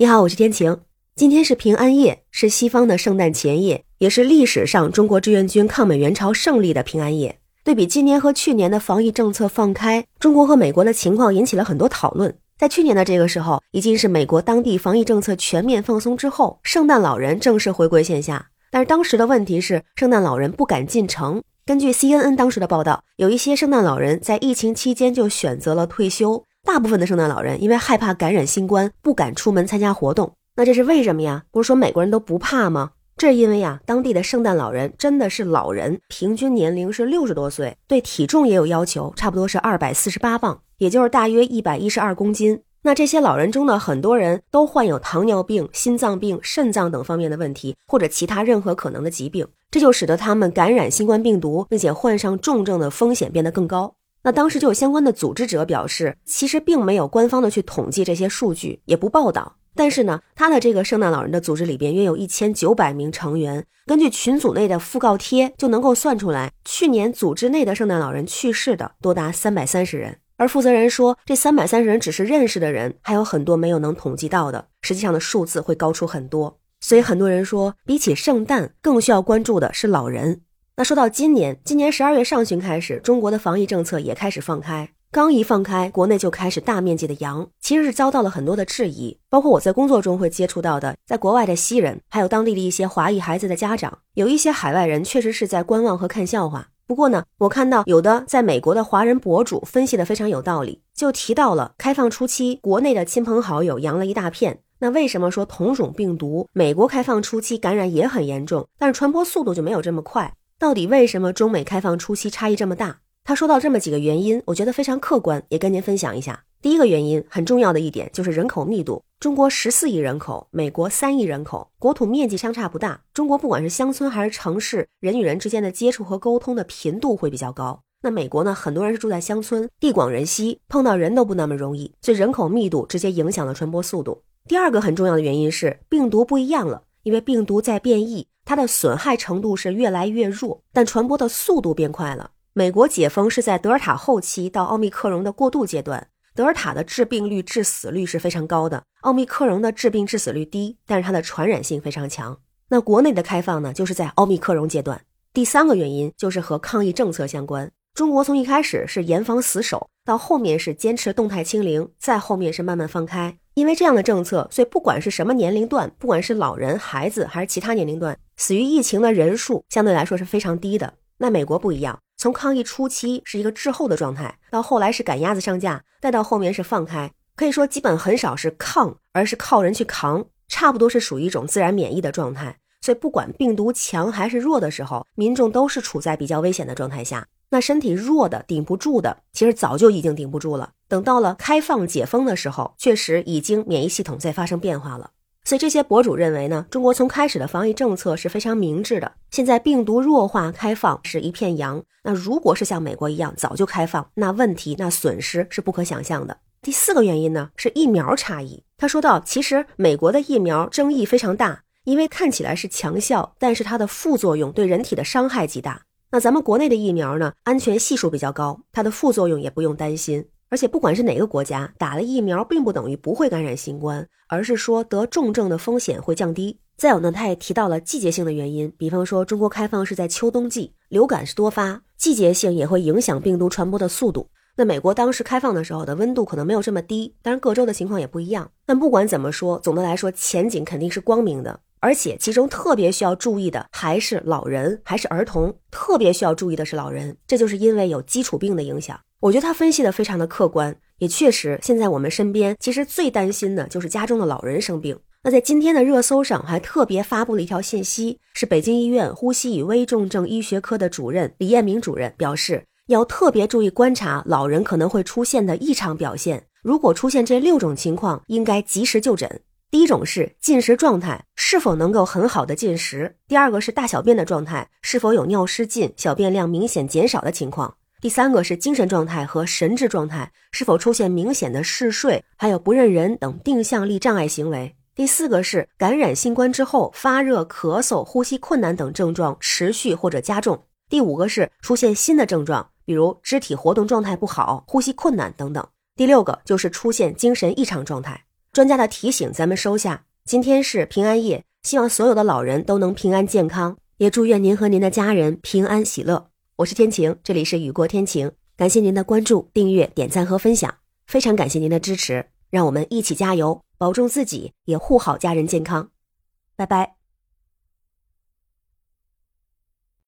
你好，我是天晴。今天是平安夜，是西方的圣诞前夜，也是历史上中国志愿军抗美援朝胜利的平安夜。对比今年和去年的防疫政策放开，中国和美国的情况引起了很多讨论。在去年的这个时候，已经是美国当地防疫政策全面放松之后，圣诞老人正式回归线下。但是当时的问题是，圣诞老人不敢进城。根据 CNN 当时的报道，有一些圣诞老人在疫情期间就选择了退休。大部分的圣诞老人因为害怕感染新冠，不敢出门参加活动。那这是为什么呀？不是说美国人都不怕吗？这是因为呀，当地的圣诞老人真的是老人，平均年龄是六十多岁，对体重也有要求，差不多是二百四十八磅，也就是大约一百一十二公斤。那这些老人中的很多人都患有糖尿病、心脏病、肾脏等方面的问题，或者其他任何可能的疾病，这就使得他们感染新冠病毒并且患上重症的风险变得更高。那当时就有相关的组织者表示，其实并没有官方的去统计这些数据，也不报道。但是呢，他的这个圣诞老人的组织里边约有一千九百名成员，根据群组内的讣告贴就能够算出来，去年组织内的圣诞老人去世的多达三百三十人。而负责人说，这三百三十人只是认识的人，还有很多没有能统计到的，实际上的数字会高出很多。所以很多人说，比起圣诞，更需要关注的是老人。那说到今年，今年十二月上旬开始，中国的防疫政策也开始放开。刚一放开，国内就开始大面积的阳，其实是遭到了很多的质疑。包括我在工作中会接触到的，在国外的西人，还有当地的一些华裔孩子的家长，有一些海外人确实是在观望和看笑话。不过呢，我看到有的在美国的华人博主分析的非常有道理，就提到了开放初期，国内的亲朋好友阳了一大片。那为什么说同种病毒，美国开放初期感染也很严重，但是传播速度就没有这么快？到底为什么中美开放初期差异这么大？他说到这么几个原因，我觉得非常客观，也跟您分享一下。第一个原因很重要的一点就是人口密度。中国十四亿人口，美国三亿人口，国土面积相差不大。中国不管是乡村还是城市，人与人之间的接触和沟通的频度会比较高。那美国呢，很多人是住在乡村，地广人稀，碰到人都不那么容易，所以人口密度直接影响了传播速度。第二个很重要的原因是病毒不一样了，因为病毒在变异。它的损害程度是越来越弱，但传播的速度变快了。美国解封是在德尔塔后期到奥密克戎的过渡阶段，德尔塔的致病率、致死率是非常高的，奥密克戎的致病致死率低，但是它的传染性非常强。那国内的开放呢，就是在奥密克戎阶段。第三个原因就是和抗疫政策相关。中国从一开始是严防死守，到后面是坚持动态清零，再后面是慢慢放开。因为这样的政策，所以不管是什么年龄段，不管是老人、孩子还是其他年龄段，死于疫情的人数相对来说是非常低的。那美国不一样，从抗疫初期是一个滞后的状态，到后来是赶鸭子上架，再到后面是放开，可以说基本很少是抗，而是靠人去扛，差不多是属于一种自然免疫的状态。所以不管病毒强还是弱的时候，民众都是处在比较危险的状态下。那身体弱的、顶不住的，其实早就已经顶不住了。等到了开放解封的时候，确实已经免疫系统在发生变化了。所以这些博主认为呢，中国从开始的防疫政策是非常明智的。现在病毒弱化开放是一片阳。那如果是像美国一样早就开放，那问题、那损失是不可想象的。第四个原因呢是疫苗差异。他说到，其实美国的疫苗争议非常大，因为看起来是强效，但是它的副作用对人体的伤害极大。那咱们国内的疫苗呢，安全系数比较高，它的副作用也不用担心。而且不管是哪个国家打了疫苗，并不等于不会感染新冠，而是说得重症的风险会降低。再有呢，他也提到了季节性的原因，比方说中国开放是在秋冬季，流感是多发，季节性也会影响病毒传播的速度。那美国当时开放的时候的温度可能没有这么低，当然各州的情况也不一样。但不管怎么说，总的来说前景肯定是光明的。而且其中特别需要注意的还是老人，还是儿童。特别需要注意的是老人，这就是因为有基础病的影响。我觉得他分析的非常的客观，也确实，现在我们身边其实最担心的就是家中的老人生病。那在今天的热搜上还特别发布了一条信息，是北京医院呼吸与危重症医学科的主任李艳明主任表示，要特别注意观察老人可能会出现的异常表现，如果出现这六种情况，应该及时就诊。第一种是进食状态是否能够很好的进食，第二个是大小便的状态是否有尿失禁、小便量明显减少的情况，第三个是精神状态和神志状态是否出现明显的嗜睡，还有不认人等定向力障碍行为，第四个是感染新冠之后发热、咳嗽、呼吸困难等症状持续或者加重，第五个是出现新的症状，比如肢体活动状态不好、呼吸困难等等，第六个就是出现精神异常状态。专家的提醒咱们收下。今天是平安夜，希望所有的老人都能平安健康，也祝愿您和您的家人平安喜乐。我是天晴，这里是雨过天晴，感谢您的关注、订阅、点赞和分享，非常感谢您的支持，让我们一起加油，保重自己，也护好家人健康。拜拜。